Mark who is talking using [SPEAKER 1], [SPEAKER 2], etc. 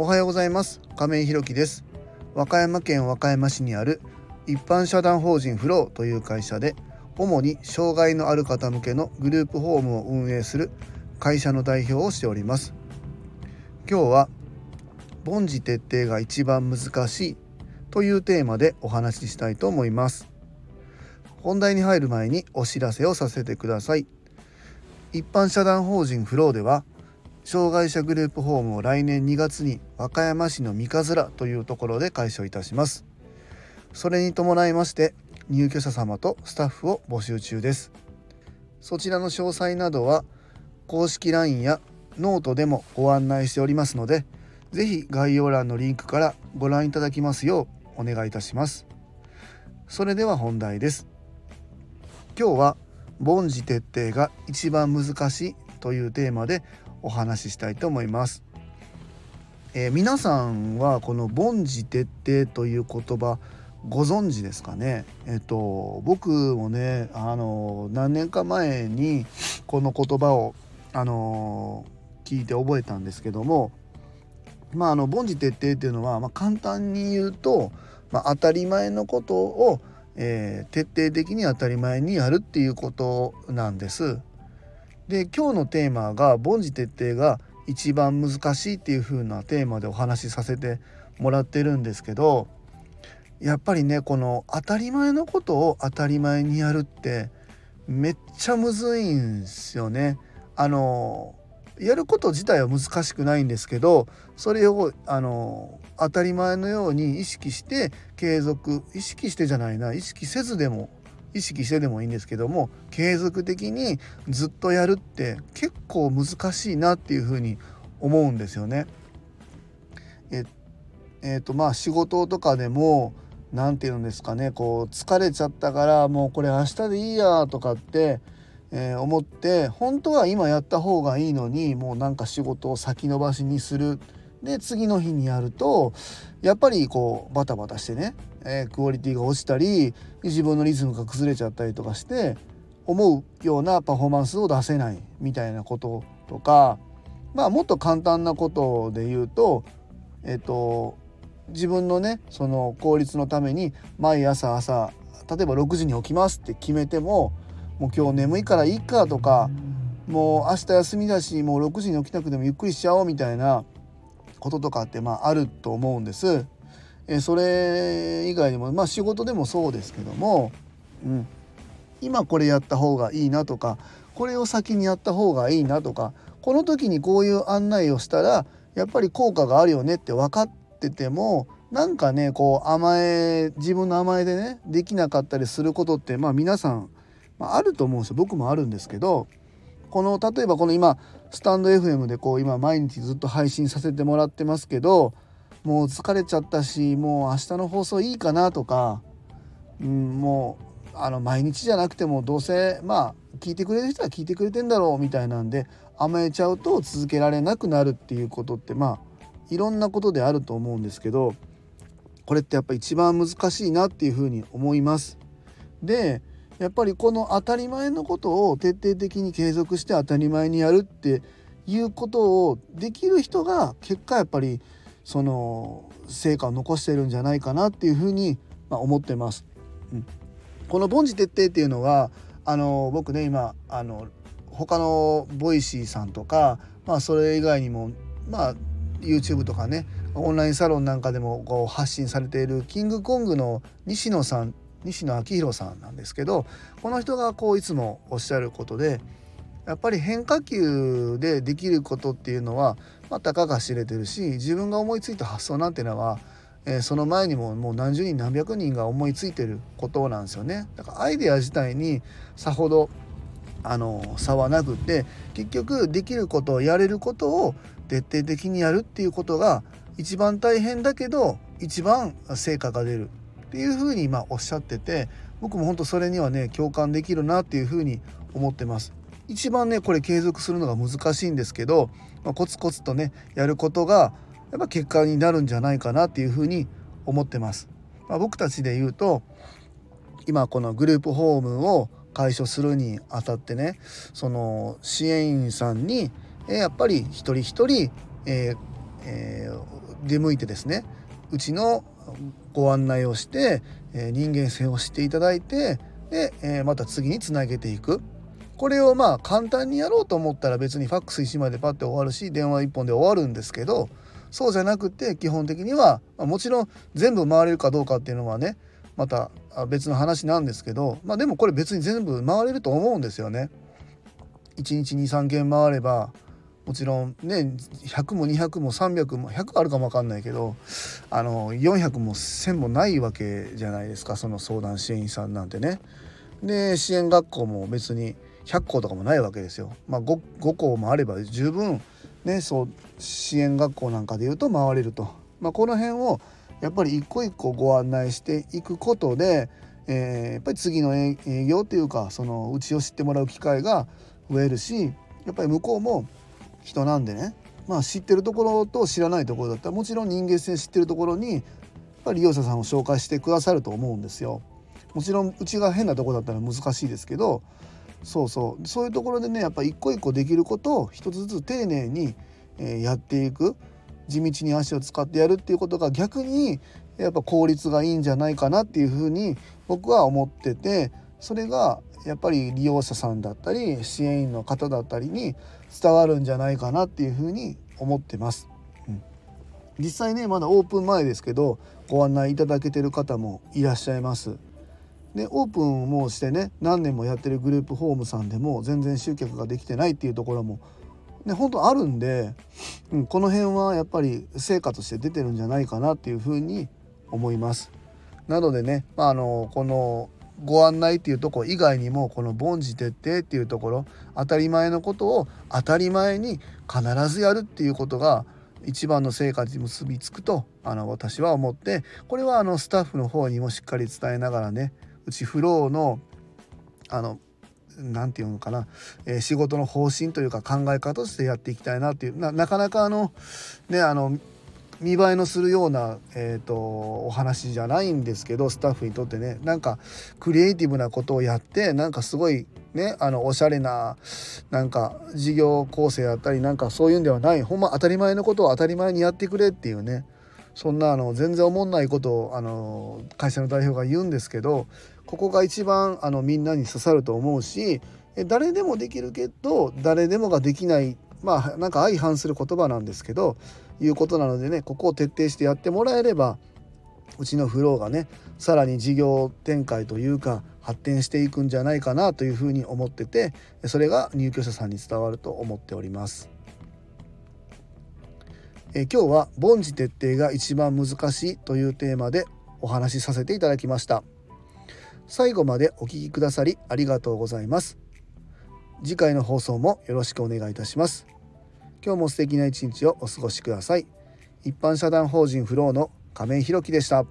[SPEAKER 1] おはようございます。亀井ひろきです。和歌山県和歌山市にある一般社団法人フローという会社で主に障害のある方向けのグループホームを運営する会社の代表をしております。今日は凡事徹底が一番難しいというテーマでお話ししたいと思います。本題に入る前にお知らせをさせてください。一般社団法人フローでは障害者グループホームを来年2月に和歌山市の三日面というところで開所いたします。それに伴いまして入居者様とスタッフを募集中です。そちらの詳細などは公式 LINE やノートでもご案内しておりますので是非概要欄のリンクからご覧いただきますようお願いいたします。それでは本題です。今日は凡事徹底が一番難しいというテーマでお話ししたいと思います。えー、皆さんはこの凡事徹底という言葉ご存知ですかね？えっと僕もねあの何年か前にこの言葉をあの聞いて覚えたんですけどもまああの凡事徹底っていうのは、まあ、簡単に言うと、まあ、当たり前のことをえー、徹底的に当たり前にやるっていうことなんです。で今日のテーマが「凡事徹底が一番難しい」っていう風なテーマでお話しさせてもらってるんですけどやっぱりねこの当たり前のことを当たり前にやるってめっちゃむずいんすよね。あのやること自体は難しくないんですけどそれをあの当たり前のように意識して継続意識してじゃないな意識せずでも意識してでもいいんですけども継続的にずっとやるって結構難しいなっていうふうに思うんですよね。ええー、とまあ仕事とかでも何て言うんですかねこう疲れちゃったからもうこれ明日でいいやとかってえー、思って本当は今やった方がいいのにもうなんか仕事を先延ばしにするで次の日にやるとやっぱりこうバタバタしてね、えー、クオリティが落ちたり自分のリズムが崩れちゃったりとかして思うようなパフォーマンスを出せないみたいなこととかまあもっと簡単なことで言うとえっ、ー、と自分のねその効率のために毎朝朝例えば6時に起きますって決めてももう今日眠いからいいかとかもう明日休みだしもう6時に起きなくてもゆっくりしちゃおうみたいなこととかってまああると思うんです。えそれ以外にもまあ仕事でもそうですけども、うん、今これやった方がいいなとかこれを先にやった方がいいなとかこの時にこういう案内をしたらやっぱり効果があるよねって分かっててもなんかねこう甘え自分の甘えでねできなかったりすることってまあ皆さんまあ、あると思うんですよ僕もあるんですけどこの例えばこの今スタンド FM でこう今毎日ずっと配信させてもらってますけどもう疲れちゃったしもう明日の放送いいかなとか、うん、もうあの毎日じゃなくてもどうせまあ聞いてくれる人は聞いてくれてんだろうみたいなんで甘えちゃうと続けられなくなるっていうことってまあいろんなことであると思うんですけどこれってやっぱ一番難しいなっていうふうに思います。でやっぱりこの当たり前のことを徹底的に継続して当たり前にやるっていうことをできる人が結果やっぱりその成果を残してるんじゃないかなっていうふうに思ってます。うん、この凡事徹底っていうのはあの僕ね今あの他の Voicy さんとか、まあ、それ以外にもまあ YouTube とかねオンラインサロンなんかでもこう発信されているキングコングの西野さん西野昭弘さんなんですけどこの人がこういつもおっしゃることでやっぱり変化球でできることっていうのは、まあ、たかが知れてるし自分が思いついた発想なんていうのは、えー、その前にももう何十人何百人が思いついてることなんですよね。だからアイデア自体にさほどあの差はなくって結局できることをやれることを徹底的にやるっていうことが一番大変だけど一番成果が出るっていうふうにまあおっしゃってて僕も本当それにはね共感できるなっていうふうに思ってます。一番ねこれ継続するのが難しいんですけど、まあ、コツコツとねやることがやっぱ結果になるんじゃないかなっていうふうに思ってます。まあ、僕たちで言うと今このグループホームを解消するにあたってねその支援員さんに、えやっぱり一人一人、えーえー、出向いてですねうちのご案内をして、え人間性を知っていただいてで、えまた次につなげていくこれをまあ簡単にやろうと思ったら別にファックス1枚でパッて終わるし電話1本で終わるんですけどそうじゃなくて基本的には、まもちろん全部回れるかどうかっていうのはねまた別の話なんですけどまあでもこれ別に全部回れると思うんですよね。1日23件回ればもちろんね100も200も300も100あるかも分かんないけどあの400も1000もないわけじゃないですかその相談支援員さんなんてね。で支援学校も別に100校とかもないわけですよ。まあ、5, 5校もあれば十分ねそう支援学校なんかでいうと回れると。まあ、この辺をやっぱり一個一個ご案内していくことで、えー、やっぱり次の営業っていうかそのうちを知ってもらう機会が増えるしやっぱり向こうも人なんでね。まあ知ってるところと知らないところだったらもちろん人間性知ってるところにやっぱり利用者さんを紹介してくださると思うんですよ。もちろんうちが変なとこだったら難しいですけどそうそう。そういうところでねやっぱ一個一個できることを一つずつ丁寧に、やっていく。地道に足を使ってやるっていうことが逆にやっぱ効率がいいんじゃないかなっていうふうに僕は思っててそれがやっぱり利用者さんだったり支援員の方だったりに伝わるんじゃないかなっていうふうに思ってます。うん、実際ねまだオープン前ですけどご案内いただけてる方もいらっしゃいます。でオープンもしてね何年もやってるグループホームさんでも全然集客ができてないっていうところもね本当あるんで、うん、この辺はやっぱり成果として出てるんじゃないかなっていうふうに思います。なのでね、まあ、あのこのご案内っていうとこ以外にもこの凡事徹底っていうところ当たり前のことを当たり前に必ずやるっていうことが一番の成果に結びつくとあの私は思ってこれはあのスタッフの方にもしっかり伝えながらねうちフローのあの何て言うのかな、えー、仕事の方針というか考え方としてやっていきたいなっていうなかなかあのねあの見栄えのするような、えーと、お話じゃないんですけどスタッフにとってね。なんかクリエイティブなことをやってなんかすごいねあのおしゃれななんか事業構成やったりなんかそういうんではない。ほんま当たり前のことを当たり前にやってくれっていうね。そんなあの全然思んないことをあの会社の代表が言うんですけどここが一番あのみんなに刺さると思うし誰でもできるけど誰でもができないまあなんか相反する言葉なんですけどいうことなのでねここを徹底してやってもらえればうちのフローがねさらに事業展開というか発展していくんじゃないかなというふうに思っててそれが入居者さんに伝わると思っております。え今日は「凡事徹底が一番難しい」というテーマでお話しさせていただきました。最後までお聴きくださりありがとうございます。次回の放送もよろしくお願いいたします。今日も素敵な一日をお過ごしください。一般社団法人フローの亀井弘樹でした。